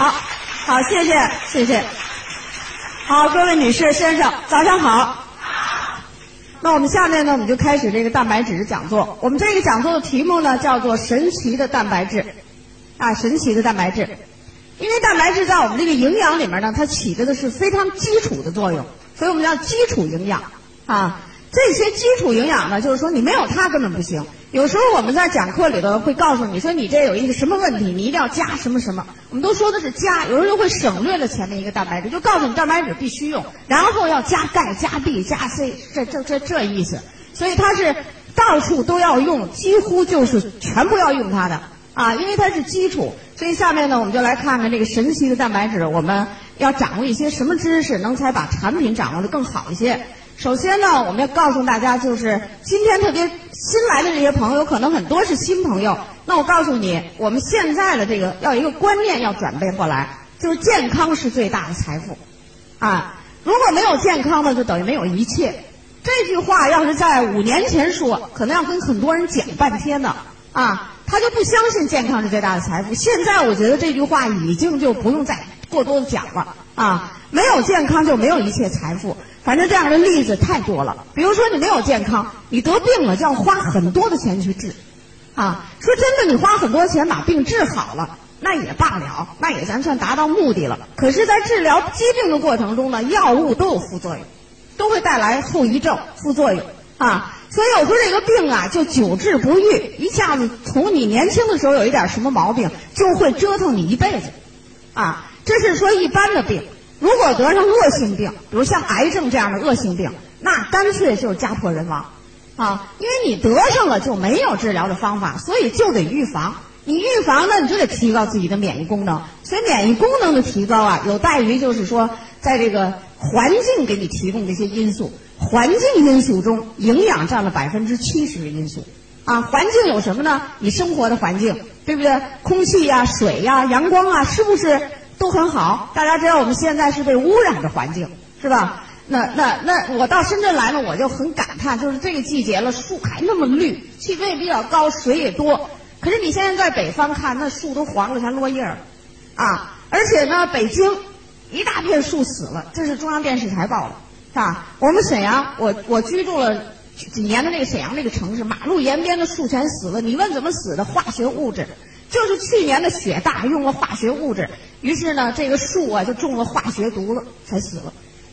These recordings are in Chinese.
好，好，谢谢，谢谢。好，各位女士、先生，早上好。那我们下面呢，我们就开始这个蛋白质的讲座。我们这个讲座的题目呢，叫做“神奇的蛋白质”，啊，神奇的蛋白质。因为蛋白质在我们这个营养里面呢，它起着的是非常基础的作用，所以我们叫基础营养啊。这些基础营养呢，就是说你没有它根本不行。有时候我们在讲课里头会告诉你说，你这有一个什么问题，你一定要加什么什么。我们都说的是加，有时候会省略了前面一个蛋白质，就告诉你蛋白质必须用，然后要加钙、加 B、加 C，这这这这意思。所以它是到处都要用，几乎就是全部要用它的啊，因为它是基础。所以下面呢，我们就来看看这个神奇的蛋白质，我们要掌握一些什么知识，能才把产品掌握的更好一些。首先呢，我们要告诉大家，就是今天特别新来的这些朋友，可能很多是新朋友。那我告诉你，我们现在的这个要一个观念要转变过来，就是健康是最大的财富，啊，如果没有健康呢，就等于没有一切。这句话要是在五年前说，可能要跟很多人讲半天呢，啊，他就不相信健康是最大的财富。现在我觉得这句话已经就不用再过多的讲了，啊，没有健康就没有一切财富。反正这样的例子太多了。比如说，你没有健康，你得病了就要花很多的钱去治，啊，说真的，你花很多钱把病治好了，那也罢了，那也咱算达到目的了。可是，在治疗疾病的过程中呢，药物都有副作用，都会带来后遗症、副作用，啊，所以有时候这个病啊，就久治不愈，一下子从你年轻的时候有一点什么毛病，就会折腾你一辈子，啊，这是说一般的病。如果得上恶性病，比如像癌症这样的恶性病，那干脆就是家破人亡，啊，因为你得上了就没有治疗的方法，所以就得预防。你预防呢，你就得提高自己的免疫功能。所以免疫功能的提高啊，有待于就是说，在这个环境给你提供这些因素。环境因素中，营养占了百分之七十的因素。啊，环境有什么呢？你生活的环境，对不对？空气呀、水呀、阳光啊，是不是？都很好，大家知道我们现在是被污染的环境，是吧？那那那，我到深圳来了，我就很感叹，就是这个季节了，树还那么绿，气温也比较高，水也多。可是你现在在北方看，那树都黄了，全落叶儿，啊！而且呢，北京一大片树死了，这是中央电视台报的，是吧？我们沈阳，我我居住了几年的那个沈阳那个城市，马路沿边的树全死了。你问怎么死的？化学物质。就是去年的雪大，用了化学物质，于是呢，这个树啊就中了化学毒了，才死了。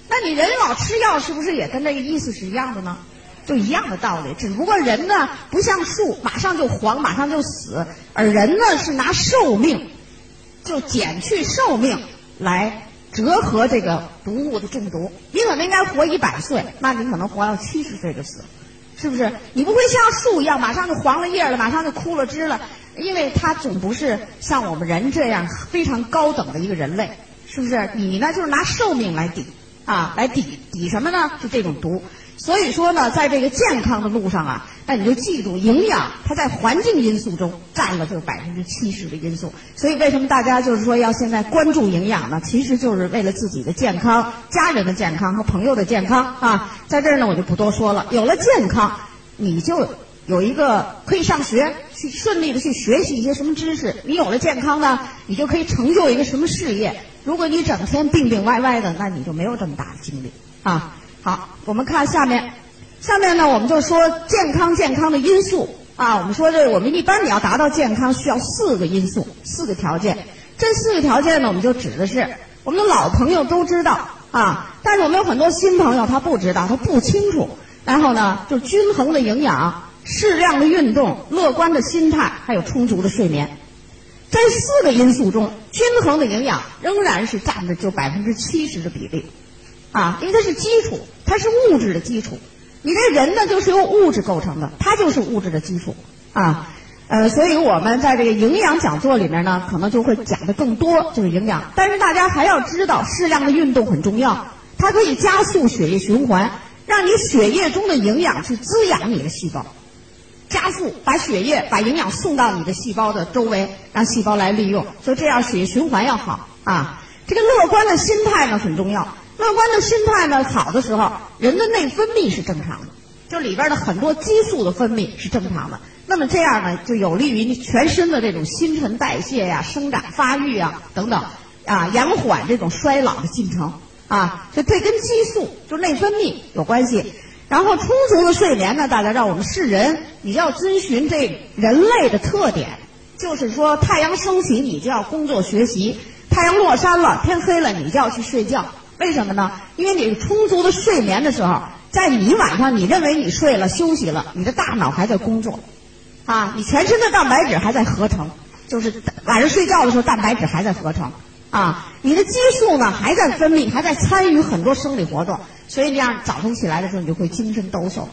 那你人老吃药，是不是也跟这个意思是一样的呢？就一样的道理，只不过人呢不像树，马上就黄，马上就死，而人呢是拿寿命，就减去寿命来折合这个毒物的中毒。你可能应该活一百岁，那你可能活到七十岁就死了，是不是？你不会像树一样，马上就黄了叶了，马上就枯了枝了。因为它总不是像我们人这样非常高等的一个人类，是不是？你呢，就是拿寿命来抵啊，来抵抵什么呢？就这种毒。所以说呢，在这个健康的路上啊，那你就记住，营养它在环境因素中占了这百分之七十的因素。所以为什么大家就是说要现在关注营养呢？其实就是为了自己的健康、家人的健康和朋友的健康啊。在这儿呢，我就不多说了。有了健康，你就。有一个可以上学，去顺利的去学习一些什么知识。你有了健康呢，你就可以成就一个什么事业。如果你整天病病歪歪的，那你就没有这么大的精力啊。好，我们看下面，下面呢，我们就说健康健康的因素啊。我们说这我们一般你要达到健康，需要四个因素，四个条件。这四个条件呢，我们就指的是我们的老朋友都知道啊，但是我们有很多新朋友他不知道，他不清楚。然后呢，就均衡的营养。适量的运动、乐观的心态，还有充足的睡眠，这四个因素中，均衡的营养仍然是占着就百分之七十的比例，啊，因为它是基础，它是物质的基础。你这人呢，就是由物质构成的，它就是物质的基础，啊，呃，所以我们在这个营养讲座里面呢，可能就会讲的更多，就是营养。但是大家还要知道，适量的运动很重要，它可以加速血液循环，让你血液中的营养去滋养你的细胞。加速把血液把营养送到你的细胞的周围，让细胞来利用，所以这样血液循环要好啊。这个乐观的心态呢很重要，乐观的心态呢好的时候，人的内分泌是正常的，就里边的很多激素的分泌是正常的。那么这样呢就有利于你全身的这种新陈代谢呀、生长发育啊等等。啊延缓这种衰老的进程啊，所以这跟激素就内分泌有关系。然后充足的睡眠呢，大家知道我们是人，你要遵循这人类的特点，就是说太阳升起你就要工作学习，太阳落山了天黑了你就要去睡觉。为什么呢？因为你充足的睡眠的时候，在你晚上你认为你睡了休息了，你的大脑还在工作，啊，你全身的蛋白质还在合成，就是晚上睡觉的时候蛋白质还在合成。啊，你的激素呢还在分泌，还在参与很多生理活动，所以这样早晨起来的时候你就会精神抖擞，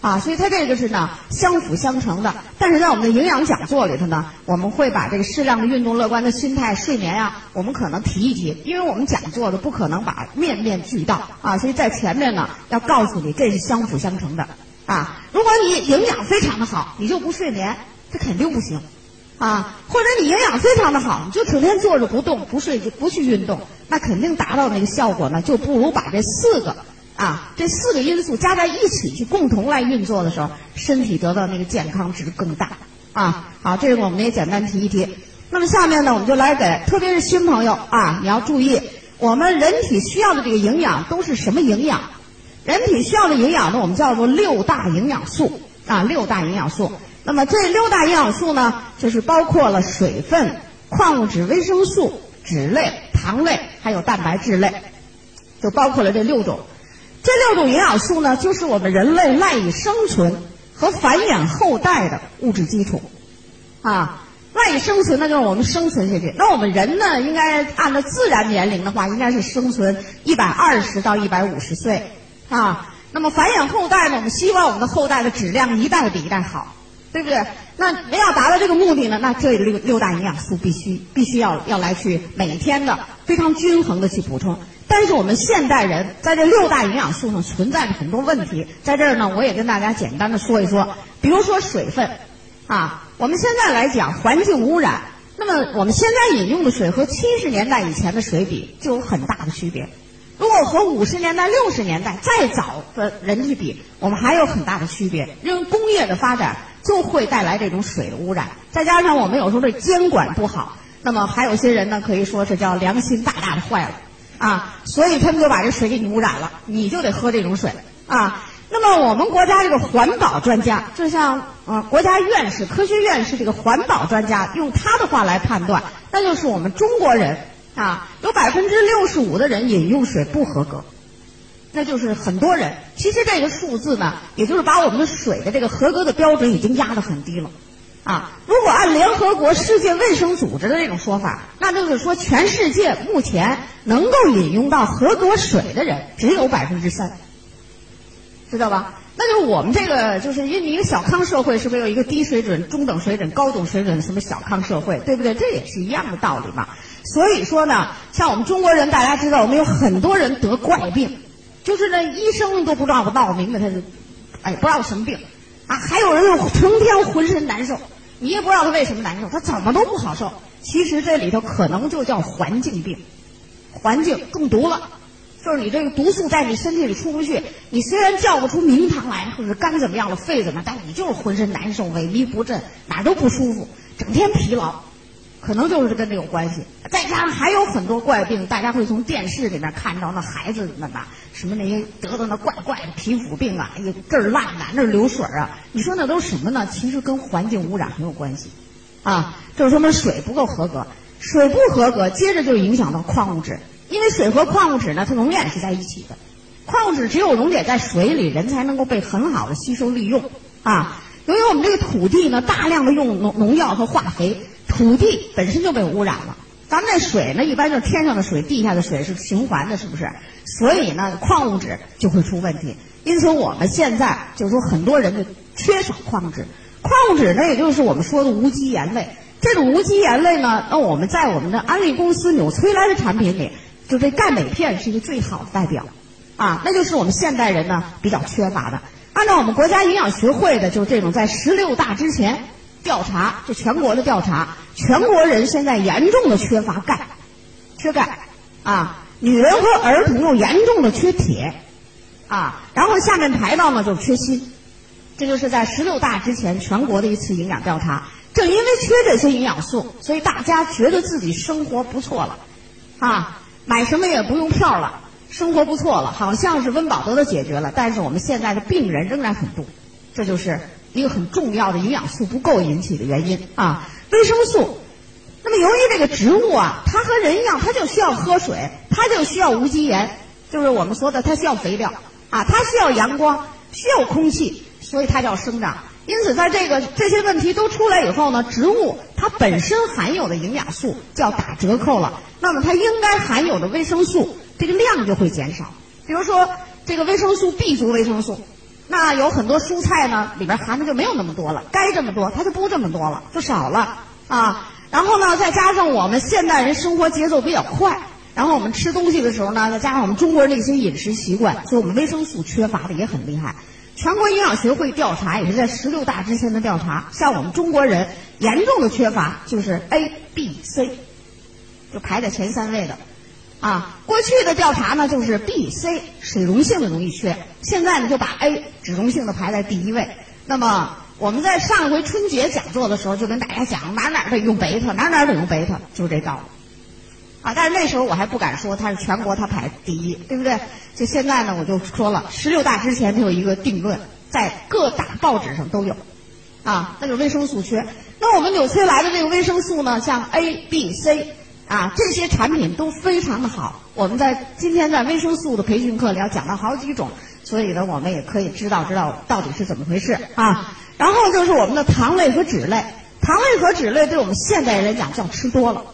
啊，所以它这个是呢相辅相成的。但是在我们的营养讲座里头呢，我们会把这个适量的运动、乐观的心态、睡眠呀，我们可能提一提，因为我们讲座的不可能把面面俱到啊，所以在前面呢要告诉你这是相辅相成的啊。如果你营养非常的好，你就不睡眠，这肯定不行。啊，或者你营养非常的好，你就整天坐着不动、不睡、不去运动，那肯定达到那个效果呢，就不如把这四个啊，这四个因素加在一起去共同来运作的时候，身体得到那个健康值更大啊。好，这个我们也简单提一提。那么下面呢，我们就来给，特别是新朋友啊，你要注意，我们人体需要的这个营养都是什么营养？人体需要的营养呢，我们叫做六大营养素啊，六大营养素。那么这六大营养素呢，就是包括了水分、矿物质、维生素、脂类、糖类，还有蛋白质类，就包括了这六种。这六种营养素呢，就是我们人类赖以生存和繁衍后代的物质基础。啊，赖以生存，那就是我们生存下去。那我们人呢，应该按照自然年龄的话，应该是生存一百二十到一百五十岁。啊，那么繁衍后代呢，我们希望我们的后代的质量一代比一代好。对不对？那要达到这个目的呢，那这六六大营养素必须必须要要来去每天的非常均衡的去补充。但是我们现代人在这六大营养素上存在着很多问题，在这儿呢，我也跟大家简单的说一说。比如说水分，啊，我们现在来讲环境污染，那么我们现在饮用的水和七十年代以前的水比就有很大的区别。如果和五十年代、六十年代再早的人去比，我们还有很大的区别。因为工业的发展。就会带来这种水的污染，再加上我们有时候这监管不好，那么还有些人呢，可以说是叫良心大大的坏了，啊，所以他们就把这水给你污染了，你就得喝这种水，啊，那么我们国家这个环保专家，就像呃国家院士、科学院士这个环保专家用他的话来判断，那就是我们中国人啊，有百分之六十五的人饮用水不合格。那就是很多人，其实这个数字呢，也就是把我们的水的这个合格的标准已经压得很低了，啊，如果按联合国世界卫生组织的这种说法，那就是说全世界目前能够饮用到合格水的人只有百分之三，知道吧？那就是我们这个就是因为一个小康社会，是不是有一个低水准、中等水准、高等水准什么小康社会，对不对？这也是一样的道理嘛。所以说呢，像我们中国人，大家知道，我们有很多人得怪病。就是那医生都不知道不闹明白他是，哎，不知道什么病，啊，还有人又成天浑身难受，你也不知道他为什么难受，他怎么都不好受。其实这里头可能就叫环境病，环境中毒了，就是你这个毒素在你身体里出不去。你虽然叫不出名堂来，或者肝怎么样了，肺怎么，但你就是浑身难受，萎靡不振，哪儿都不舒服，整天疲劳。可能就是跟这有关系，再加上还有很多怪病，大家会从电视里面看到那孩子们呐，什么那些得的那怪怪的皮肤病啊，哎呀这儿烂呐，那儿流水啊，你说那都什么呢？其实跟环境污染很有关系，啊，就是说们水不够合格，水不合格，接着就影响到矿物质，因为水和矿物质呢，它永远是在一起的，矿物质只有溶解在水里，人才能够被很好的吸收利用，啊，由于我们这个土地呢，大量的用农农药和化肥。土地本身就被污染了，咱们那水呢，一般就是天上的水、地下的水是循环的，是不是？所以呢，矿物质就会出问题。因此，我们现在就是说，很多人就缺少矿物质。矿物质呢，也就是我们说的无机盐类。这种无机盐类呢，那我们在我们的安利公司纽崔莱的产品里，就这钙镁片是一个最好的代表，啊，那就是我们现代人呢比较缺乏的。按照我们国家营养学会的，就是这种在十六大之前。调查，就全国的调查，全国人现在严重的缺乏钙，缺钙，啊，女人和儿童又严重的缺铁，啊，然后下面排到呢就是缺锌，这就是在十六大之前全国的一次营养调查。正因为缺这些营养素，所以大家觉得自己生活不错了，啊，买什么也不用票了，生活不错了，好像是温饱得到解决了，但是我们现在的病人仍然很多，这就是一个很重要的营养素不够引起的原因啊。维生素，那么由于这个植物啊，它和人一样，它就需要喝水，它就需要无机盐，就是我们说的它需要肥料啊，它需要阳光，需要空气，所以它叫生长。因此，在这个这些问题都出来以后呢，植物它本身含有的营养素就要打折扣了。那么，它应该含有的维生素这个量就会减少。比如说，这个维生素 B 族维生素，那有很多蔬菜呢里边含的就没有那么多了，该这么多它就不这么多了，就少了啊。然后呢，再加上我们现代人生活节奏比较快，然后我们吃东西的时候呢，再加上我们中国人的一些饮食习惯，所以我们维生素缺乏的也很厉害。全国营养学会调查也是在十六大之前的调查，像我们中国人严重的缺乏就是 A、B、C，就排在前三位的。啊，过去的调查呢就是 B、C 水溶性的容易缺，现在呢就把 A 脂溶性的排在第一位。那么我们在上一回春节讲座的时候就跟大家讲，哪哪得用贝塔，哪哪得用贝塔，就是这道理。啊，但是那时候我还不敢说它是全国它排第一，对不对？就现在呢，我就说了，十六大之前就有一个定论，在各大报纸上都有，啊，那就是维生素缺。那我们纽崔莱的这个维生素呢，像 A、B、C，啊，这些产品都非常的好。我们在今天在维生素的培训课里要讲到好几种，所以呢，我们也可以知道知道到底是怎么回事啊。然后就是我们的糖类和脂类，糖类和脂类对我们现代人来讲叫吃多了。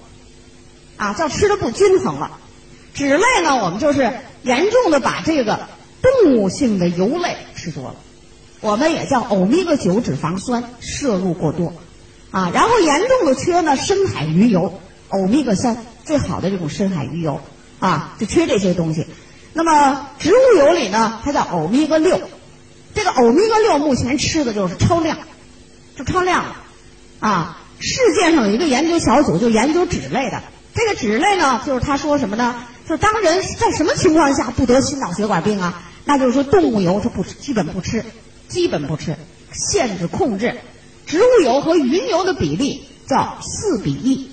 啊，叫吃的不均衡了。脂类呢，我们就是严重的把这个动物性的油类吃多了，我们也叫欧米伽九脂肪酸摄入过多。啊，然后严重的缺呢，深海鱼油，欧米伽三最好的这种深海鱼油啊，就缺这些东西。那么植物油里呢，它叫欧米伽六，这个欧米伽六目前吃的就是超量，就超量了。啊，世界上有一个研究小组，就研究脂类的。这个脂类呢，就是他说什么呢？就是当人在什么情况下不得心脑血管病啊？那就是说动物油它不吃，基本不吃，基本不吃，限制控制。植物油和鱼油的比例叫四比一。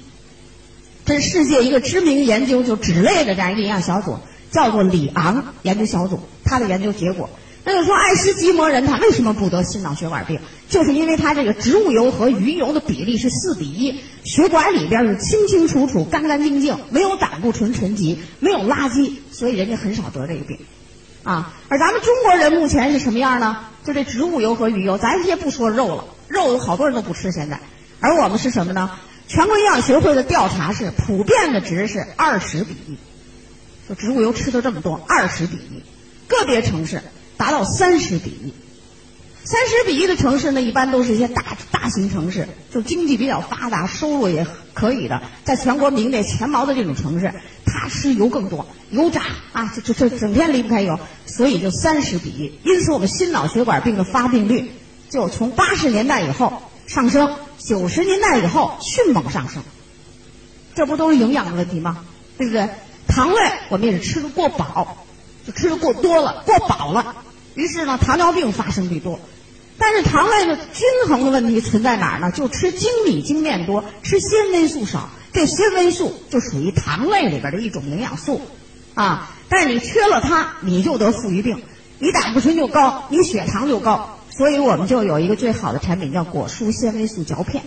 这是世界一个知名研究就脂类的这样一个营养小组，叫做里昂研究小组，他的研究结果。那就说爱斯基摩人他为什么不得心脑血管病？就是因为他这个植物油和鱼油的比例是四比一，血管里边是清清楚楚、干干净净，没有胆固醇沉积，没有垃圾，所以人家很少得这个病，啊。而咱们中国人目前是什么样呢？就这植物油和鱼油，咱先不说肉了，肉有好多人都不吃现在，而我们是什么呢？全国营养学会的调查是普遍的值是二十比一，就植物油吃的这么多，二十比一，个别城市。达到三十比一，三十比一的城市呢，一般都是一些大大型城市，就经济比较发达、收入也可以的，在全国名列前茅的这种城市，它吃油更多，油炸啊，这这这整天离不开油，所以就三十比一。因此，我们心脑血管病的发病率就从八十年代以后上升，九十年代以后迅猛上升。这不都是营养的问题吗？对不对？糖类我们也是吃的过饱，就吃的过多了，过饱了。于是呢，糖尿病发生率多，但是糖类的均衡的问题存在哪儿呢？就吃精米精面多，吃纤维素少。这纤维素就属于糖类里边的一种营养素，啊，但是你缺了它，你就得富余病，你胆固醇就高，你血糖就高。所以我们就有一个最好的产品叫果蔬纤维素嚼片，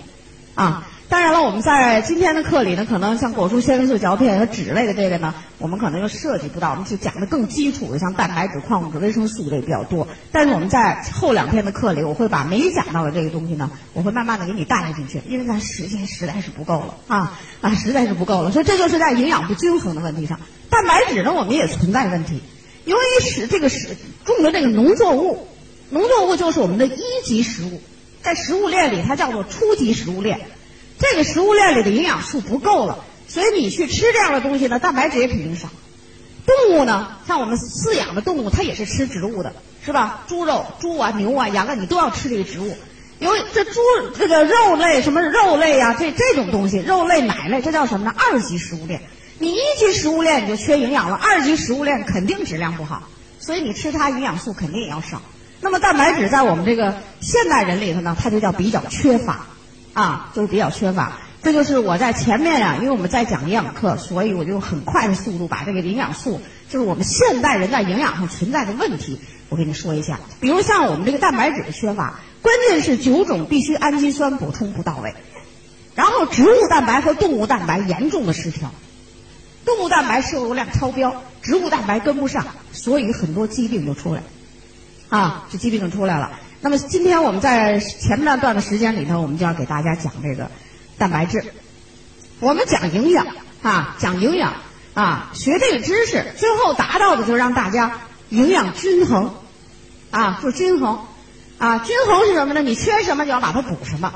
啊。当然了，我们在今天的课里呢，可能像果蔬纤维素嚼片和脂类的这个呢，我们可能又涉及不到，我们就讲的更基础的，像蛋白质、矿物质、维生素类比较多。但是我们在后两天的课里，我会把没讲到的这个东西呢，我会慢慢的给你带进去，因为咱时间实在是不够了啊啊，实在是不够了。所以这就是在营养不均衡的问题上，蛋白质呢，我们也存在问题。由于使这个使种的这个农作物，农作物就是我们的一级食物，在食物链里它叫做初级食物链。这个食物链里的营养素不够了，所以你去吃这样的东西呢，蛋白质也肯定少。动物呢，像我们饲养的动物，它也是吃植物的，是吧？猪肉、猪啊、牛啊、羊啊，你都要吃这个植物。由于这猪这个肉类，什么肉类呀，这这种东西，肉类、奶类，这叫什么呢？二级食物链。你一级食物链你就缺营养了，二级食物链肯定质量不好，所以你吃它营养素肯定也要少。那么蛋白质在我们这个现代人里头呢，它就叫比较缺乏。啊，就是比较缺乏。这就是我在前面呀、因为我们在讲营养课，所以我就用很快的速度把这个营养素，就是我们现代人在营养上存在的问题，我给你说一下。比如像我们这个蛋白质的缺乏，关键是九种必需氨基酸补充不到位，然后植物蛋白和动物蛋白严重的失调，动物蛋白摄入量超标，植物蛋白跟不上，所以很多疾病就出来，啊，这疾病就出来了。那么今天我们在前半段的时间里头，我们就要给大家讲这个蛋白质。我们讲营养啊，讲营养啊，学这个知识，最后达到的就是让大家营养均衡啊，就均衡啊。均衡是什么呢？你缺什么就要把它补什么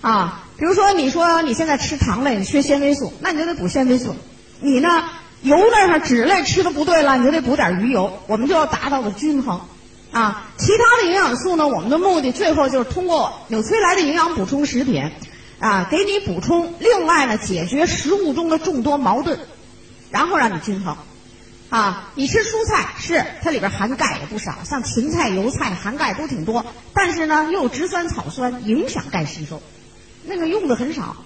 啊。比如说，你说你现在吃糖类，你缺纤维素，那你就得补纤维素。你呢，油类上脂类吃的不对了，你就得补点鱼油。我们就要达到个均衡。啊，其他的营养素呢？我们的目的最后就是通过纽崔莱的营养补充食品，啊，给你补充。另外呢，解决食物中的众多矛盾，然后让你均衡。啊，你吃蔬菜是它里边含钙也不少，像芹菜、油菜含钙都挺多，但是呢又有植酸草酸，影响钙吸收，那个用的很少。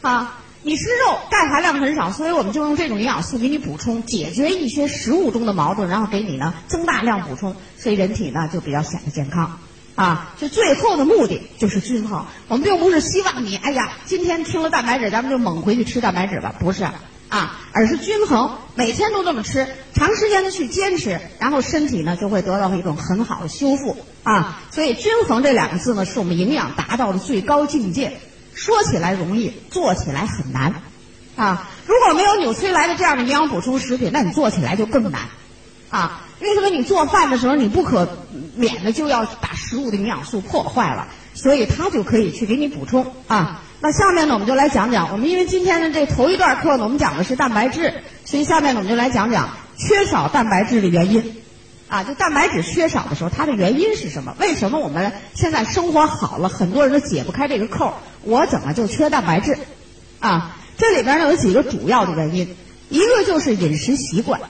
啊，你吃肉钙含量很少，所以我们就用这种营养素给你补充，解决一些食物中的矛盾，然后给你呢增大量补充，所以人体呢就比较显得健康。啊，就最后的目的就是均衡。我们并不是希望你，哎呀，今天听了蛋白质，咱们就猛回去吃蛋白质吧，不是啊，而是均衡，每天都这么吃，长时间的去坚持，然后身体呢就会得到一种很好的修复啊。所以均衡这两个字呢，是我们营养达到的最高境界。说起来容易，做起来很难啊。如果没有纽崔莱的这样的营养补充食品，那你做起来就更难啊。为什么你做饭的时候，你不可免的就要把食物的营养素破坏了？所以它就可以去给你补充啊。那下面呢，我们就来讲讲我们因为今天的这头一段课呢，我们讲的是蛋白质，所以下面呢，我们就来讲讲缺少蛋白质的原因啊。就蛋白质缺少的时候，它的原因是什么？为什么我们现在生活好了，很多人都解不开这个扣？我怎么就缺蛋白质？啊，这里边呢有几个主要的原因，一个就是饮食习惯。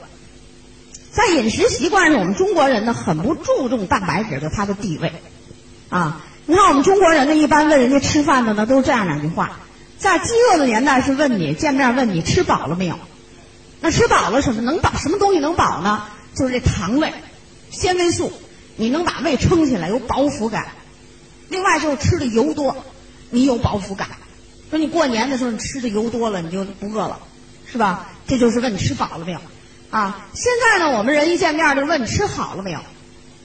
在饮食习惯上，我们中国人呢很不注重蛋白质的它的地位，啊，你看我们中国人呢一般问人家吃饭的呢都是这样两句话，在饥饿的年代是问你见面问你吃饱了没有，那吃饱了什么能饱什么东西能饱呢？就是这糖类、纤维素，你能把胃撑起来有饱腹感，另外就是吃的油多，你有饱腹感，说你过年的时候你吃的油多了你就不饿了，是吧？这就是问你吃饱了没有。啊，现在呢，我们人一见面就问你吃好了没有，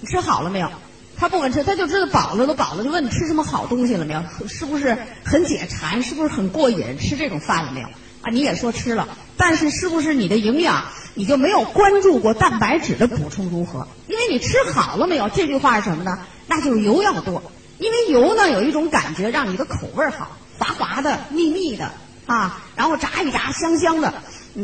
你吃好了没有？他不问吃，他就知道饱了都饱了，就问你吃什么好东西了没有？是不是很解馋？是不是很过瘾？吃这种饭了没有？你也说吃了，但是是不是你的营养你就没有关注过蛋白质的补充如何？因为你吃好了没有？这句话是什么呢？那就是油要多，因为油呢有一种感觉让你的口味好，滑滑的、腻腻的啊，然后炸一炸香香的，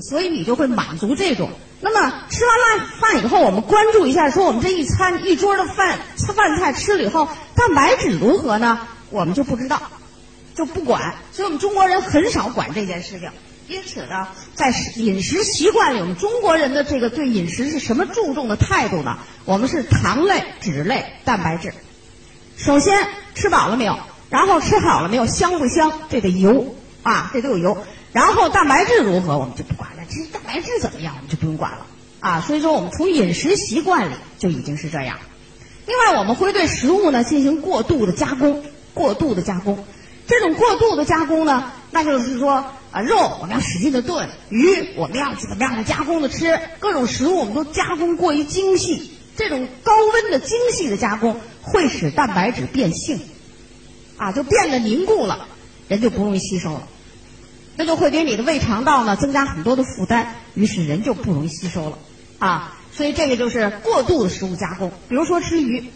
所以你就会满足这种。那么吃完了饭以后，我们关注一下，说我们这一餐一桌的饭饭菜吃了以后，蛋白质如何呢？我们就不知道，就不管。所以我们中国人很少管这件事情。因此呢，在饮食习惯里，我们中国人的这个对饮食是什么注重的态度呢？我们是糖类、脂类、蛋白质。首先吃饱了没有？然后吃好了没有？香不香？这得油啊，这都有油。然后蛋白质如何，我们就不管了。其实蛋白质怎么样，我们就不用管了啊。所以说，我们从饮食习惯里就已经是这样。另外，我们会对食物呢进行过度的加工，过度的加工。这种过度的加工呢，那就是说啊，肉我们要使劲的炖，鱼我们要怎么样的加工的吃，各种食物我们都加工过于精细。这种高温的精细的加工会使蛋白质变性，啊，就变得凝固了，人就不容易吸收了。那就会给你的胃肠道呢增加很多的负担，于是人就不容易吸收了啊。所以这个就是过度的食物加工。比如说吃鱼，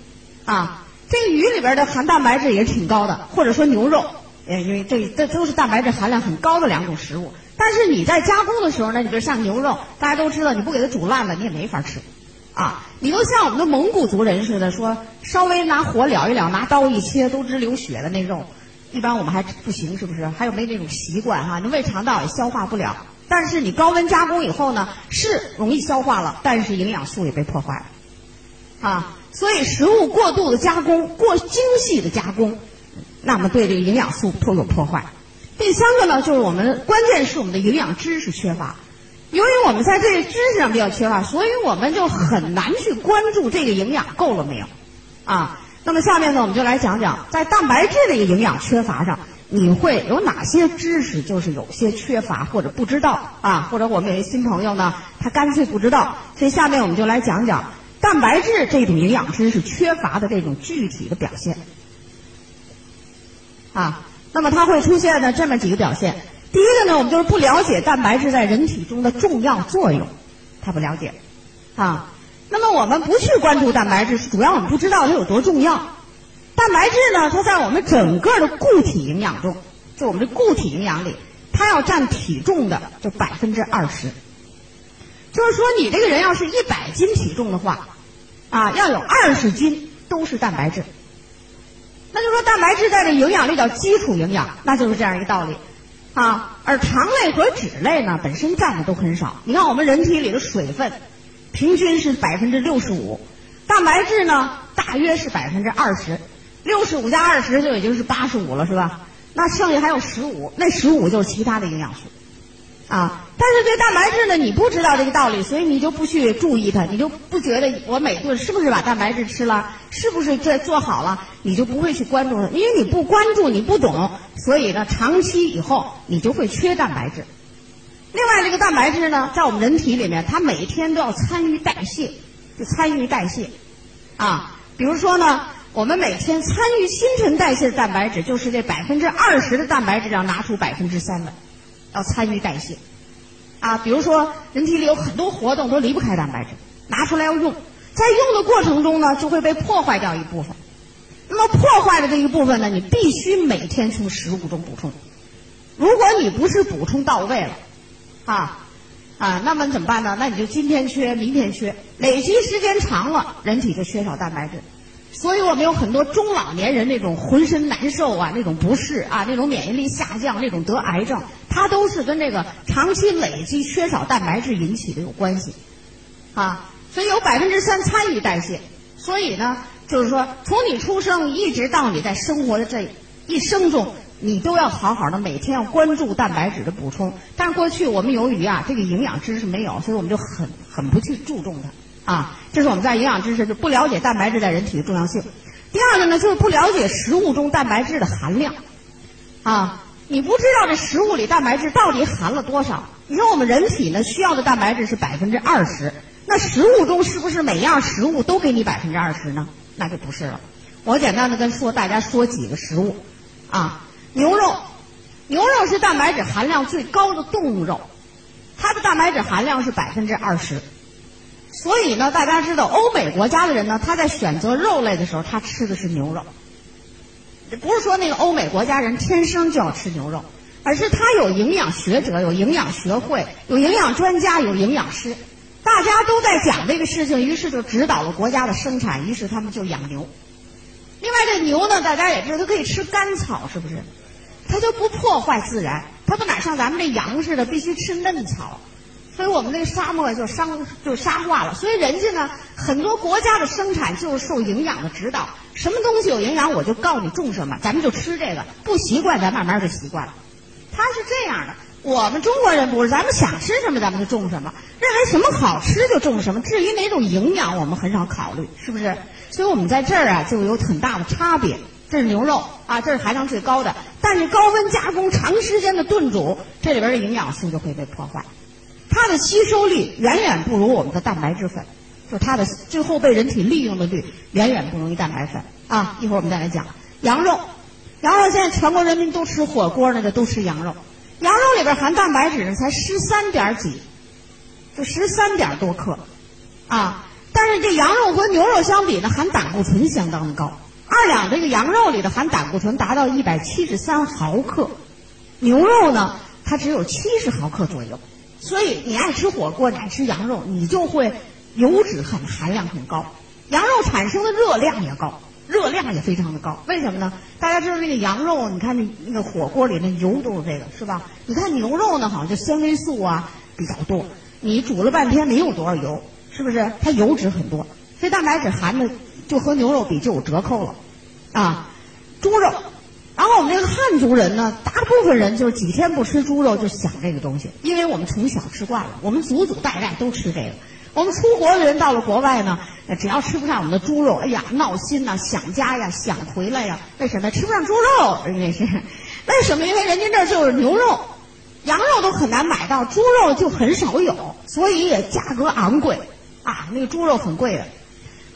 啊，这个鱼里边的含蛋白质也是挺高的，或者说牛肉，呃，因为这这都是蛋白质含量很高的两种食物。但是你在加工的时候呢，你比如像牛肉，大家都知道，你不给它煮烂了，你也没法吃，啊，你都像我们的蒙古族人似的，说稍微拿火燎一燎，拿刀一切，都直流血的那肉。一般我们还不行，是不是？还有没那种习惯哈？你胃肠道也消化不了。但是你高温加工以后呢，是容易消化了，但是营养素也被破坏了，啊！所以食物过度的加工、过精细的加工，那么对这个营养素都有破坏。第三个呢，就是我们关键是我们的营养知识缺乏。由于我们在这个知识上比较缺乏，所以我们就很难去关注这个营养够了没有啊。那么下面呢，我们就来讲讲在蛋白质这个营养缺乏上，你会有哪些知识就是有些缺乏或者不知道啊？或者我们有些新朋友呢，他干脆不知道。所以下面我们就来讲讲蛋白质这种营养知识缺乏的这种具体的表现啊。那么它会出现呢这么几个表现。第一个呢，我们就是不了解蛋白质在人体中的重要作用，他不了解啊。那么我们不去关注蛋白质，主要我们不知道它有多重要。蛋白质呢，它在我们整个的固体营养中，就我们的固体营养里，它要占体重的就百分之二十。就是说，你这个人要是一百斤体重的话，啊，要有二十斤都是蛋白质。那就说蛋白质在这营养里叫基础营养，那就是这样一个道理啊。而糖类和脂类呢，本身占的都很少。你看我们人体里的水分。平均是百分之六十五，蛋白质呢大约是百分之二十，六十五加二十就已经是八十五了，是吧？那剩下还有十五，那十五就是其他的营养素，啊！但是对蛋白质呢，你不知道这个道理，所以你就不去注意它，你就不觉得我每顿是不是把蛋白质吃了，是不是这做好了，你就不会去关注它，因为你不关注，你不懂，所以呢，长期以后你就会缺蛋白质。另外，这个蛋白质呢，在我们人体里面，它每天都要参与代谢，就参与代谢，啊，比如说呢，我们每天参与新陈代谢的蛋白质，就是这百分之二十的蛋白质要拿出百分之三的，要参与代谢，啊，比如说人体里有很多活动都离不开蛋白质，拿出来要用，在用的过程中呢，就会被破坏掉一部分，那么破坏的这一部分呢，你必须每天从食物中补充，如果你不是补充到位了。啊，啊，那么怎么办呢？那你就今天缺，明天缺，累积时间长了，人体就缺少蛋白质。所以我们有很多中老年人那种浑身难受啊，那种不适啊，那种免疫力下降，那种得癌症，它都是跟这个长期累积缺少蛋白质引起的有关系。啊，所以有百分之三参与代谢。所以呢，就是说，从你出生一直到你在生活的这一生中。你都要好好的每天要关注蛋白质的补充，但是过去我们由于啊这个营养知识没有，所以我们就很很不去注重它啊。这是我们在营养知识就不了解蛋白质在人体的重要性。第二个呢，就是不了解食物中蛋白质的含量啊。你不知道这食物里蛋白质到底含了多少？你说我们人体呢需要的蛋白质是百分之二十，那食物中是不是每样食物都给你百分之二十呢？那就不是了。我简单的跟说大家说几个食物啊。牛肉，牛肉是蛋白质含量最高的动物肉，它的蛋白质含量是百分之二十。所以呢，大家知道欧美国家的人呢，他在选择肉类的时候，他吃的是牛肉。不是说那个欧美国家人天生就要吃牛肉，而是他有营养学者、有营养学会、有营养专家、有营养师，大家都在讲这个事情，于是就指导了国家的生产，于是他们就养牛。另外，这牛呢，大家也知道，它可以吃干草，是不是？它就不破坏自然，它不哪像咱们这羊似的，必须吃嫩草，所以我们那个沙漠就沙就沙化了。所以人家呢，很多国家的生产就是受营养的指导，什么东西有营养，我就告诉你种什么，咱们就吃这个。不习惯，咱慢慢就习惯了。他是这样的，我们中国人不是，咱们想吃什么咱们就种什么，认为什么好吃就种什么。至于哪种营养，我们很少考虑，是不是？所以我们在这儿啊，就有很大的差别。这是牛肉啊，这是含量最高的。但是高温加工、长时间的炖煮，这里边的营养素就会被破坏，它的吸收率远远不如我们的蛋白质粉，就它的最后被人体利用的率远远不如蛋白粉啊。一会儿我们再来讲羊肉，羊肉现在全国人民都吃火锅那个都吃羊肉，羊肉里边含蛋白质呢才十三点几，就十三点多克啊。但是这羊肉和牛肉相比呢，含胆固醇相当的高。二两这个羊肉里的含胆固醇达到一百七十三毫克，牛肉呢，它只有七十毫克左右。所以你爱吃火锅，你爱吃羊肉，你就会油脂很含量很高，羊肉产生的热量也高，热量也非常的高。为什么呢？大家知道那个羊肉，你看那那个火锅里那油都是这个，是吧？你看牛肉呢，好像就纤维素啊比较多，你煮了半天没有多少油，是不是？它油脂很多，所以蛋白质含的。就和牛肉比就有折扣了，啊，猪肉，然后我们这个汉族人呢，大部分人就是几天不吃猪肉就想这个东西，因为我们从小吃惯了，我们祖祖代代都吃这个。我们出国的人到了国外呢，只要吃不上我们的猪肉，哎呀，闹心呐，想家呀，想回来呀。为什么吃不上猪肉？人家是，为什么？因为人家这儿就是牛肉、羊肉都很难买到，猪肉就很少有，所以也价格昂贵啊。那个猪肉很贵的。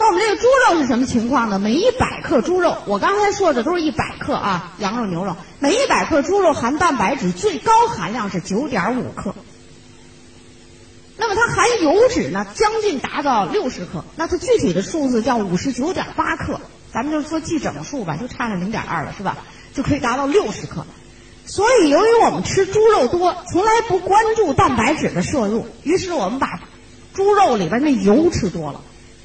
那我们这个猪肉是什么情况呢？每一百克猪肉，我刚才说的都是一百克啊，羊肉、牛肉，每一百克猪肉含蛋白质最高含量是九点五克。那么它含油脂呢，将近达到六十克。那它具体的数字叫五十九点八克，咱们就说记整数吧，就差了零点二了，是吧？就可以达到六十克。所以，由于我们吃猪肉多，从来不关注蛋白质的摄入，于是我们把猪肉里边那油吃多了。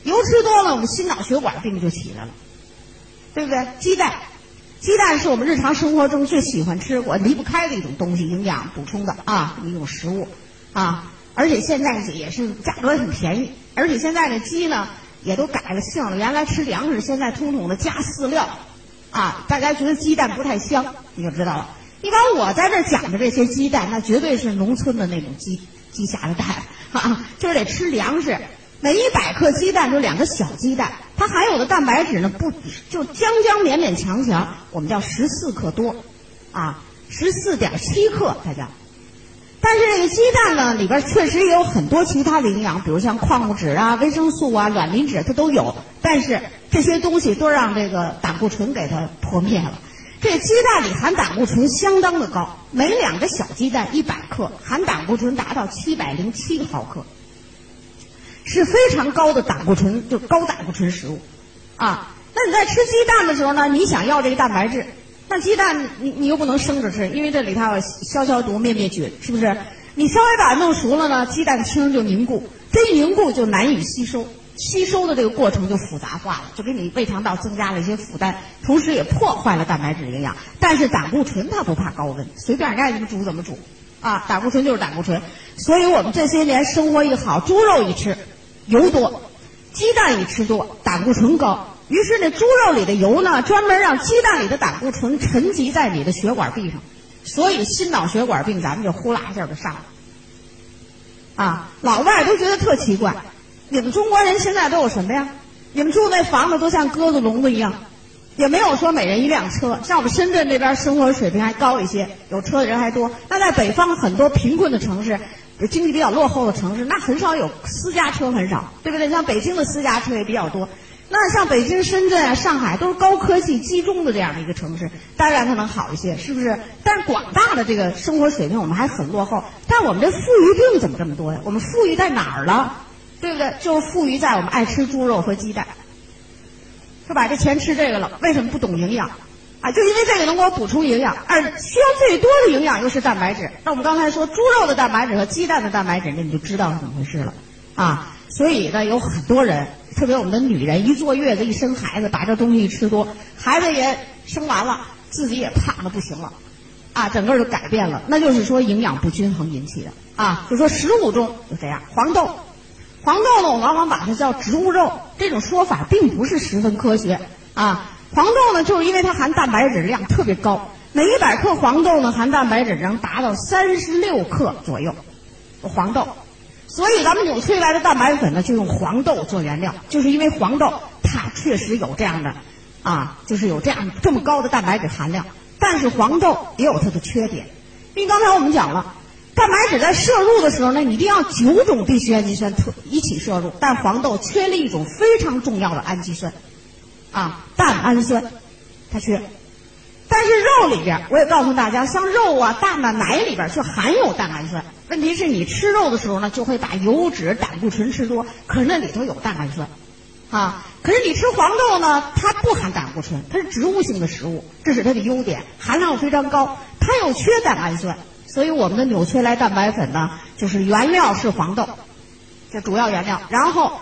油吃多了，我们心脑血管病就起来了，对不对？鸡蛋，鸡蛋是我们日常生活中最喜欢吃、我离不开的一种东西，营养补充的啊一种食物啊。而且现在也是价格很便宜，而且现在的鸡呢也都改了性了，原来吃粮食，现在统统的加饲料啊。大家觉得鸡蛋不太香，你就知道了。一般我在这讲的这些鸡蛋，那绝对是农村的那种鸡鸡下的蛋 啊，就是得吃粮食。每一百克鸡蛋就两个小鸡蛋，它含有的蛋白质呢不就将将勉勉强强，我们叫十四克多，啊，十四点七克大家。但是这个鸡蛋呢里边确实也有很多其他的营养，比如像矿物质啊、维生素啊、卵磷脂它都有，但是这些东西都让这个胆固醇给它破灭了。这鸡蛋里含胆固醇相当的高，每两个小鸡蛋一百克含胆固醇达到七百零七毫克。是非常高的胆固醇，就高胆固醇食物，啊，那你在吃鸡蛋的时候呢，你想要这个蛋白质，那鸡蛋你你又不能生着吃，因为这里头消消毒、灭灭菌，是不是？你稍微把它弄熟了呢，鸡蛋清就凝固，这一凝固就难以吸收，吸收的这个过程就复杂化了，就给你胃肠道增加了一些负担，同时也破坏了蛋白质营养。但是胆固醇它不怕高温，随便人家怎么煮怎么煮，啊，胆固醇就是胆固醇，所以我们这些年生活一好，猪肉一吃。油多，鸡蛋一吃多，胆固醇高。于是那猪肉里的油呢，专门让鸡蛋里的胆固醇沉积在你的血管壁上，所以心脑血管病咱们就呼啦一下就上了。啊，老外都觉得特奇怪，你们中国人现在都有什么呀？你们住那房子都像鸽子笼子一样，也没有说每人一辆车。像我们深圳这边生活水平还高一些，有车的人还多。那在北方很多贫困的城市。经济比较落后的城市，那很少有私家车，很少，对不对？像北京的私家车也比较多。那像北京、深圳啊、上海都是高科技集中的这样的一个城市，当然它能好一些，是不是？但是广大的这个生活水平我们还很落后。但我们这富裕病怎么这么多呀？我们富裕在哪儿了？对不对？就富裕在我们爱吃猪肉和鸡蛋，是吧？这钱吃这个了，为什么不懂营养？就因为这个能给我补充营养，而需要最多的营养又是蛋白质。那我们刚才说猪肉的蛋白质和鸡蛋的蛋白质，那你就知道是怎么回事了啊。所以呢，有很多人，特别我们的女人，一坐月子一生孩子，把这东西一吃多，孩子也生完了，自己也胖的不行了，啊，整个就改变了。那就是说营养不均衡引起的啊。就说食物中就这样，黄豆，黄豆呢，我往往把它叫植物肉，这种说法并不是十分科学啊。黄豆呢，就是因为它含蛋白质量特别高，每一百克黄豆呢含蛋白质能达到三十六克左右，黄豆，所以咱们纽崔莱的蛋白粉呢就用黄豆做原料，就是因为黄豆它确实有这样的，啊，就是有这样这么高的蛋白质含量，但是黄豆也有它的缺点，因为刚才我们讲了，蛋白质在摄入的时候呢，一定要九种必需氨基酸特一起摄入，但黄豆缺了一种非常重要的氨基酸。啊，蛋氨酸，它缺，但是肉里边，我也告诉大家，像肉啊、蛋啊、奶里边就含有蛋氨酸。问题是你吃肉的时候呢，就会把油脂、胆固醇吃多，可是那里头有蛋氨酸，啊，可是你吃黄豆呢，它不含胆固醇，它是植物性的食物，这是它的优点，含量非常高，它又缺蛋氨酸，所以我们的纽崔莱蛋白粉呢，就是原料是黄豆，这主要原料，然后。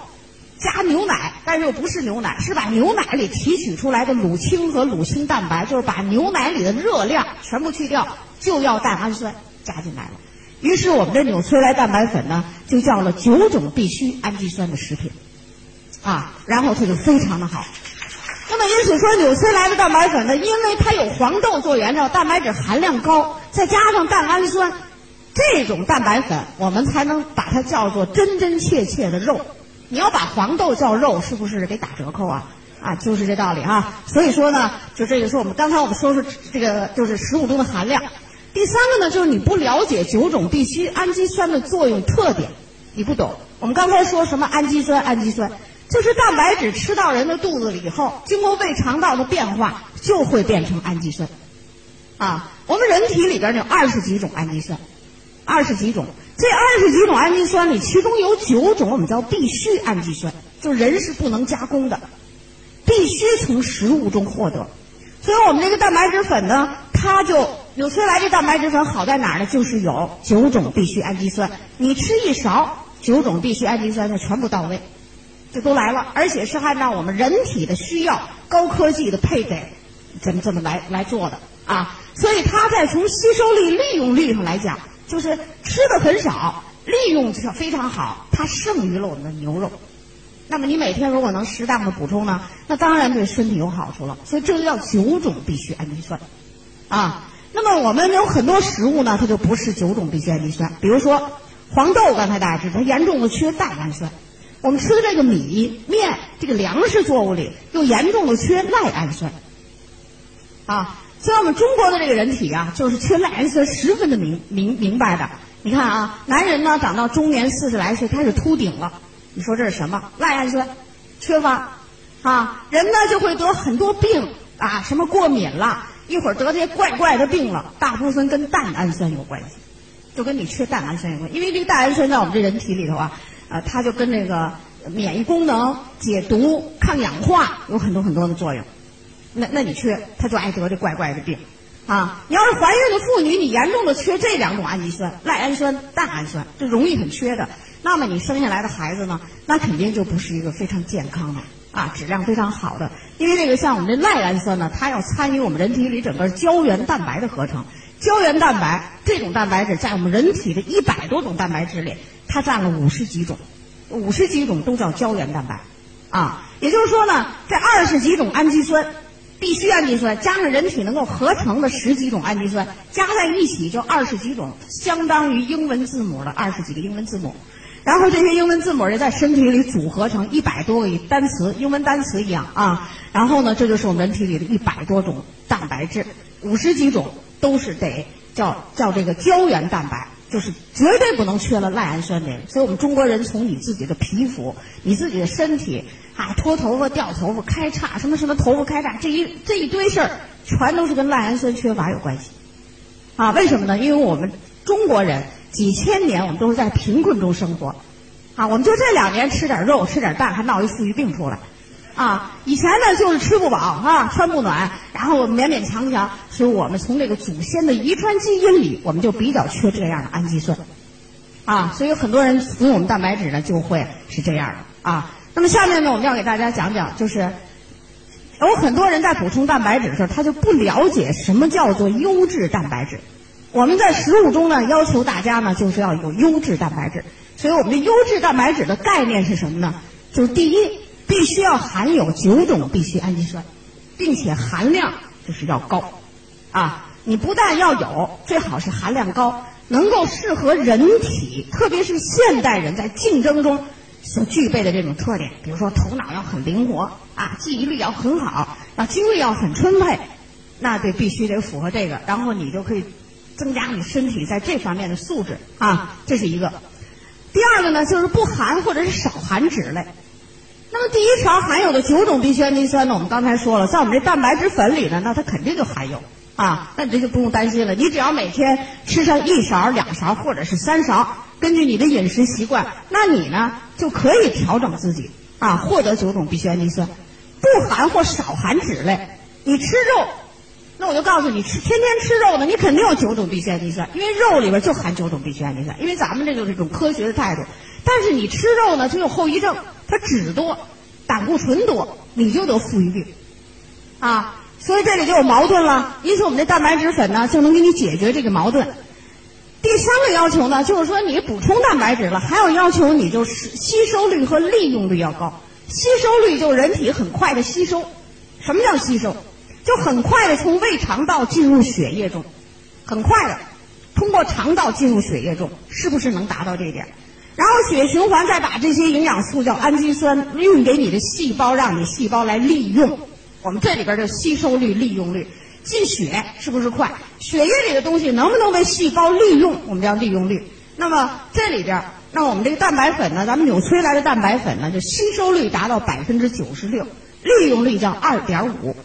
加牛奶，但是又不是牛奶，是把牛奶里提取出来的乳清和乳清蛋白，就是把牛奶里的热量全部去掉，就要蛋氨酸加进来了。于是我们的纽崔莱蛋白粉呢，就叫了九种必需氨基酸的食品，啊，然后它就非常的好。那么因此说，纽崔莱的蛋白粉呢，因为它有黄豆做原料，蛋白质含量高，再加上蛋氨酸，这种蛋白粉我们才能把它叫做真真切切的肉。你要把黄豆叫肉，是不是给打折扣啊？啊，就是这道理哈。所以说呢，就这就是我们刚才我们说说这个就是食物中的含量。第三个呢，就是你不了解九种必需氨基酸的作用特点，你不懂。我们刚才说什么氨基酸？氨基酸就是蛋白质吃到人的肚子里以后，经过胃肠道的变化，就会变成氨基酸。啊，我们人体里边有二十几种氨基酸，二十几种。这二十几种氨基酸里，其中有九种我们叫必需氨基酸，就人是不能加工的，必须从食物中获得。所以我们这个蛋白质粉呢，它就。纽崔莱这蛋白质粉好在哪儿呢？就是有九种必需氨基酸，你吃一勺，九种必需氨基酸就全部到位，就都来了，而且是按照我们人体的需要，高科技的配给，怎么怎么来来做的啊。所以它在从吸收率、利用率上来讲，就是吃的很少，利用非常好，它胜于了我们的牛肉。那么你每天如果能适当的补充呢，那当然对身体有好处了。所以这就叫九种必需氨基酸，啊。那么我们有很多食物呢，它就不是九种必需氨基酸。比如说黄豆，刚才大家知道，它严重的缺蛋氨酸。我们吃的这个米面，这个粮食作物里又严重的缺赖氨酸。啊，所以我们中国的这个人体啊，就是缺赖氨酸十分的明明明白的。你看啊，男人呢长到中年四十来岁开始秃顶了，你说这是什么？赖氨酸缺乏啊，人呢就会得很多病啊，什么过敏了。一会儿得这些怪怪的病了，大部分跟蛋氨酸有关系，就跟你缺蛋氨酸有关。因为这个蛋氨酸在我们这人体里头啊，呃，它就跟这个免疫功能、解毒、抗氧化有很多很多的作用。那那你缺，他就爱得这怪怪的病啊。你要是怀孕的妇女，你严重的缺这两种氨基酸，赖氨酸、蛋氨酸，这容易很缺的。那么你生下来的孩子呢，那肯定就不是一个非常健康的。啊，质量非常好的，因为这个像我们这赖氨酸呢，它要参与我们人体里整个胶原蛋白的合成。胶原蛋白这种蛋白质在我们人体的一百多种蛋白质里，它占了五十几种，五十几种都叫胶原蛋白。啊，也就是说呢，这二十几种氨基酸，必需氨基酸加上人体能够合成的十几种氨基酸，加在一起就二十几种，相当于英文字母的二十几个英文字母。然后这些英文字母就在身体里组合成一百多个单词，英文单词一样啊。然后呢，这就是我们人体里的一百多种蛋白质，五十几种都是得叫叫这个胶原蛋白，就是绝对不能缺了赖氨酸的。所以我们中国人从你自己的皮肤、你自己的身体啊，脱头发、掉头发、开叉，什么什么头发开叉，这一这一堆事儿，全都是跟赖氨酸缺乏有关系。啊，为什么呢？因为我们中国人。几千年我们都是在贫困中生活，啊，我们就这两年吃点肉，吃点蛋，还闹一富裕病出来，啊，以前呢就是吃不饱啊，穿不暖，然后勉勉强强，所以我们从这个祖先的遗传基因里，我们就比较缺这样的氨基酸，啊，所以很多人用我们蛋白质呢就会是这样的啊。那么下面呢，我们要给大家讲讲，就是有很多人在补充蛋白质的时候，他就不了解什么叫做优质蛋白质。我们在食物中呢，要求大家呢，就是要有优质蛋白质。所以，我们的优质蛋白质的概念是什么呢？就是第一，必须要含有九种必需氨基酸，并且含量就是要高。啊，你不但要有，最好是含量高，能够适合人体，特别是现代人在竞争中所具备的这种特点。比如说，头脑要很灵活啊，记忆力要很好，啊，精力要很充沛，那得必须得符合这个，然后你就可以。增加你身体在这方面的素质啊，这是一个。第二个呢，就是不含或者是少含脂类。那么第一条含有的九种必需氨基酸呢，我们刚才说了，在我们这蛋白质粉里呢，那它肯定就含有啊，那你这就不用担心了。你只要每天吃上一勺、两勺或者是三勺，根据你的饮食习惯，那你呢就可以调整自己啊，获得九种必需氨基酸。不含或少含脂类，你吃肉。那我就告诉你，吃天天吃肉的，你肯定有九种必需氨基酸，因为肉里边就含九种必需氨基酸。因为咱们这就是一种科学的态度。但是你吃肉呢，就有后遗症，它脂多，胆固醇多，你就得富裕病，啊，所以这里就有矛盾了。因此，我们的蛋白质粉呢，就能给你解决这个矛盾。第三个要求呢，就是说你补充蛋白质了，还有要求你就是吸收率和利用率要高。吸收率就人体很快的吸收。什么叫吸收？就很快的从胃肠道进入血液中，很快的通过肠道进入血液中，是不是能达到这点？然后血液循环再把这些营养素叫氨基酸运给你的细胞，让你细胞来利用。我们这里边的吸收率、利用率，进血是不是快？血液里的东西能不能被细胞利用？我们叫利用率。那么这里边，那我们这个蛋白粉呢？咱们纽崔莱的蛋白粉呢，就吸收率达到百分之九十六，利用率叫二点五。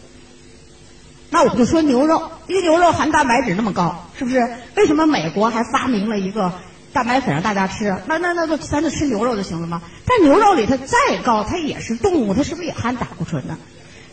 那我们就说牛肉，因为牛肉含蛋白质那么高，是不是？为什么美国还发明了一个蛋白粉让大家吃？那那那就咱就吃牛肉就行了吗？但牛肉里它再高，它也是动物，它是不是也含胆固醇呢？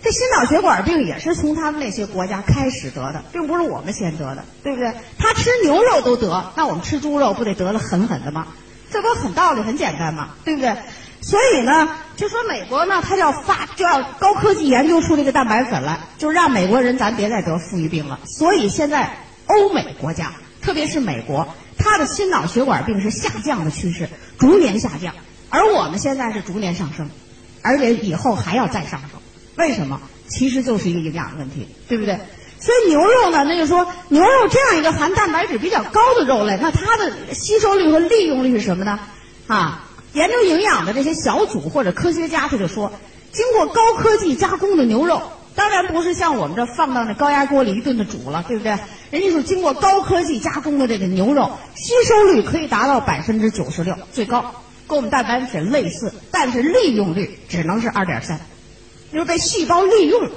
这心脑血管病也是从他们那些国家开始得的，并不是我们先得的，对不对？他吃牛肉都得，那我们吃猪肉不得得的狠狠的吗？这不很道理，很简单吗？对不对？所以呢，就说美国呢，它要发就要高科技研究出这个蛋白粉来，就让美国人咱别再得富裕病了。所以现在欧美国家，特别是美国，它的心脑血管病是下降的趋势，逐年下降，而我们现在是逐年上升，而且以后还要再上升。为什么？其实就是一个营养问题，对不对？所以牛肉呢，那就说牛肉这样一个含蛋白质比较高的肉类，那它的吸收率和利用率是什么呢？啊？研究营养的这些小组或者科学家，他就说，经过高科技加工的牛肉，当然不是像我们这放到那高压锅里一顿的煮了，对不对？人家说经过高科技加工的这个牛肉，吸收率可以达到百分之九十六，最高，跟我们蛋白粉类似，但是利用率只能是二点三，就是被细胞利用，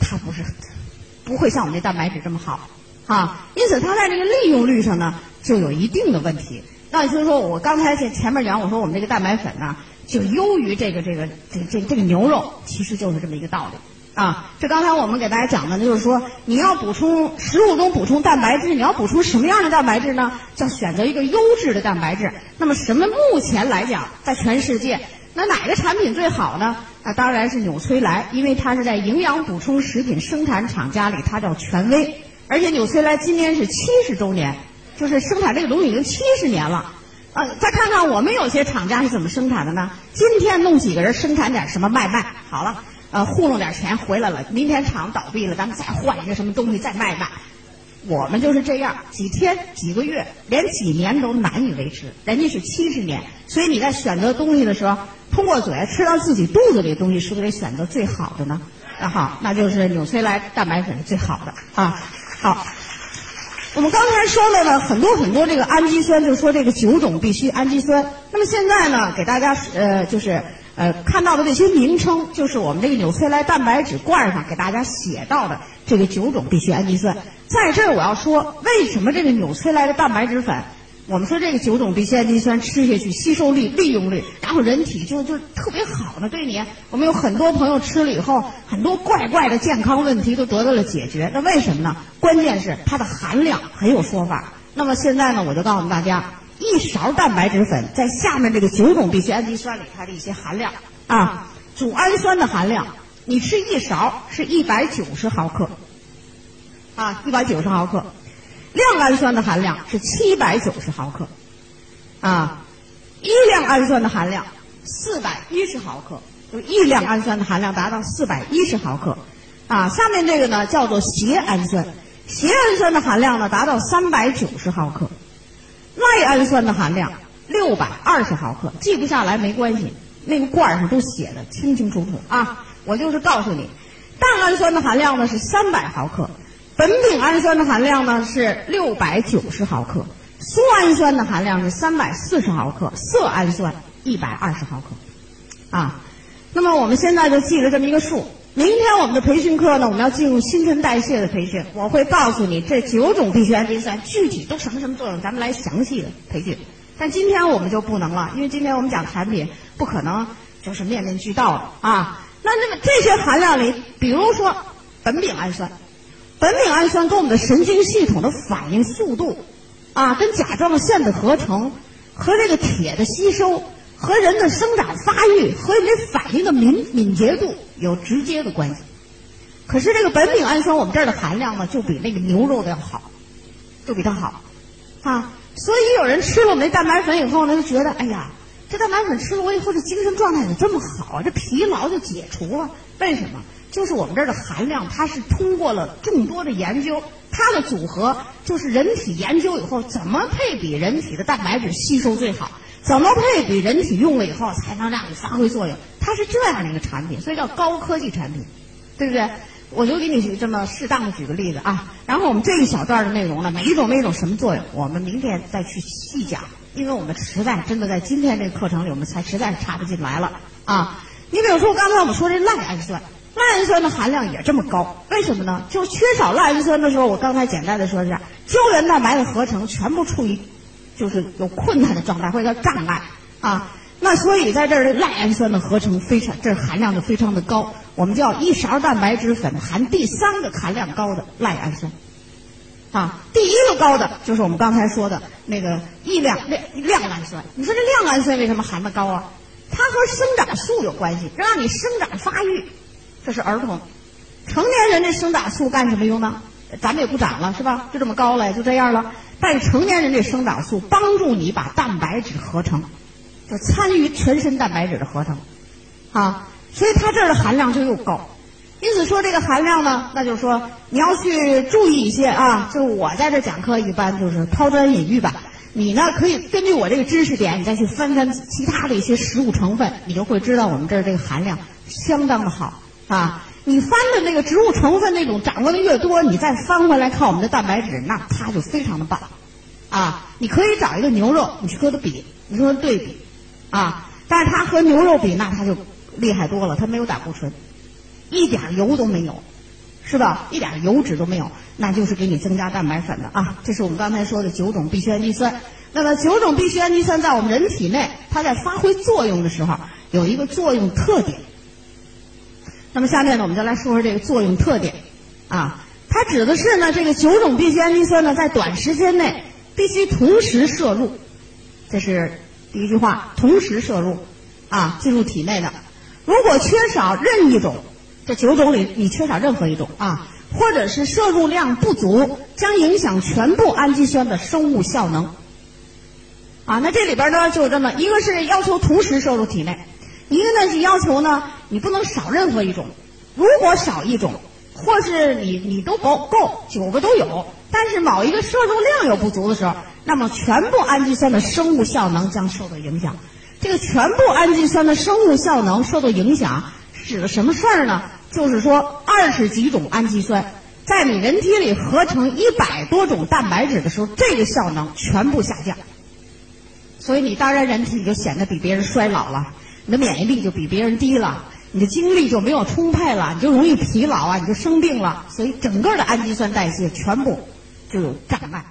它不是，不会像我们这蛋白质这么好，啊，因此它在这个利用率上呢，就有一定的问题。那就是说我刚才前前面讲，我说我们这个蛋白粉呢，就优于这个这个这这这个牛肉，其实就是这么一个道理啊。这刚才我们给大家讲的，就是说你要补充食物中补充蛋白质，你要补充什么样的蛋白质呢？叫选择一个优质的蛋白质。那么什么目前来讲，在全世界，那哪个产品最好呢？那当然是纽崔莱，因为它是在营养补充食品生产厂家里，它叫权威。而且纽崔莱今年是七十周年。就是生产这个东西已经七十年了，呃，再看看我们有些厂家是怎么生产的呢？今天弄几个人生产点什么卖卖，好了，呃，糊弄点钱回来了，明天厂倒闭了，咱们再换一个什么东西再卖卖。我们就是这样，几天几个月，连几年都难以维持。人家是七十年，所以你在选择东西的时候，通过嘴吃到自己肚子里的东西，是不是得选择最好的呢？那好，那就是纽崔莱蛋白粉是最好的啊。好。我们刚才说了呢，很多很多这个氨基酸，就说这个九种必需氨基酸。那么现在呢，给大家呃，就是呃看到的这些名称，就是我们这个纽崔莱蛋白质罐上给大家写到的这个九种必需氨基酸。在这儿我要说，为什么这个纽崔莱的蛋白质粉？我们说这个九种必需氨基酸吃下去吸收率、利用率，然后人体就就特别好呢。对你，我们有很多朋友吃了以后，很多怪怪的健康问题都得到了解决。那为什么呢？关键是它的含量很有说法。那么现在呢，我就告诉大家，一勺蛋白质粉在下面这个九种必需氨基酸里它的一些含量啊，组氨酸的含量，你吃一勺是一百九十毫克，啊，一百九十毫克。亮氨酸的含量是七百九十毫克，啊，一亮氨酸的含量四百一十毫克，就一亮氨酸的含量达到四百一十毫克，啊，下面这个呢叫做缬氨酸，缬氨酸的含量呢达到三百九十毫克，赖氨酸的含量六百二十毫克，记不下来没关系，那个罐上都写的清清楚楚啊，我就是告诉你，蛋氨酸的含量呢是三百毫克。苯丙氨酸的含量呢是六百九十毫克，苏氨酸的含量是三百四十毫克，色氨酸一百二十毫克，啊，那么我们现在就记了这么一个数。明天我们的培训课呢，我们要进入新陈代谢的培训，我会告诉你这九种必需氨基酸具体都什么什么作用，咱们来详细的培训。但今天我们就不能了，因为今天我们讲产品，不可能就是面面俱到的啊。那那么这些含量里，比如说苯丙氨酸。苯丙氨酸跟我们的神经系统的反应速度，啊，跟甲状腺的合成，和这个铁的吸收，和人的生长发育，和你这反应的敏敏捷度有直接的关系。可是这个苯丙氨酸我们这儿的含量呢，就比那个牛肉的要好，就比它好，啊，所以有人吃了我们那蛋白粉以后呢，就觉得哎呀，这蛋白粉吃了我以后，这精神状态怎么这么好啊？这疲劳就解除了？为什么？就是我们这儿的含量，它是通过了众多的研究，它的组合就是人体研究以后怎么配比人体的蛋白质吸收最好，怎么配比人体用了以后才能让你发挥作用，它是这样的一个产品，所以叫高科技产品，对不对？我就给你这么适当的举个例子啊，然后我们这一小段的内容呢，每一种每一种什么作用，我们明天再去细讲，因为我们实在真的在今天这个课程里，我们才实在是插不进来了啊。你比如说刚才我们说这赖氨酸，赖氨酸的含量也这么高，为什么呢？就缺少赖氨酸的时候，我刚才简单的说一下，胶原蛋白的合成全部处于就是有困难的状态，或者叫障碍啊。那所以在这儿赖氨酸的合成非常，这含量就非常的高。我们叫一勺蛋白质粉含第三个含量高的赖氨酸，啊，第一个高的就是我们刚才说的那个异亮亮亮氨酸。你说这亮氨酸为什么含的高啊？它和生长素有关系，让你生长发育。这是儿童，成年人的生长素干什么用呢？咱们也不长了，是吧？就这么高了，就这样了。但是成年人这生长素帮助你把蛋白质合成。就参与全身蛋白质的合成，啊，所以它这儿的含量就又高。因此说这个含量呢，那就是说你要去注意一些啊。就是我在这讲课一般就是抛砖引玉吧。你呢可以根据我这个知识点，你再去翻翻其他的一些食物成分，你就会知道我们这儿这个含量相当的好啊。你翻的那个植物成分那种掌握的越多，你再翻回来看我们的蛋白质，那它就非常的棒啊。你可以找一个牛肉，你去和它比，你说对比。啊，但是它和牛肉比，那它就厉害多了。它没有胆固醇，一点油都没有，是吧？一点油脂都没有，那就是给你增加蛋白粉的啊。这是我们刚才说的九种必需氨基酸。那么九种必需氨基酸在我们人体内，它在发挥作用的时候有一个作用特点。那么下面呢，我们就来说说这个作用特点啊。它指的是呢，这个九种必需氨基酸呢，在短时间内必须同时摄入，这是。第一句话，同时摄入，啊，进入体内的。如果缺少任一种，这九种里你缺少任何一种啊，或者是摄入量不足，将影响全部氨基酸的生物效能。啊，那这里边呢就这么一个是要求同时摄入体内，一个呢是要求呢你不能少任何一种。如果少一种，或是你你都够够九个都有，但是某一个摄入量有不足的时候。那么，全部氨基酸的生物效能将受到影响。这个全部氨基酸的生物效能受到影响，指的什么事儿呢？就是说，二十几种氨基酸在你人体里合成一百多种蛋白质的时候，这个效能全部下降。所以，你当然人体就显得比别人衰老了，你的免疫力就比别人低了，你的精力就没有充沛了，你就容易疲劳啊，你就生病了。所以，整个的氨基酸代谢全部就有障碍。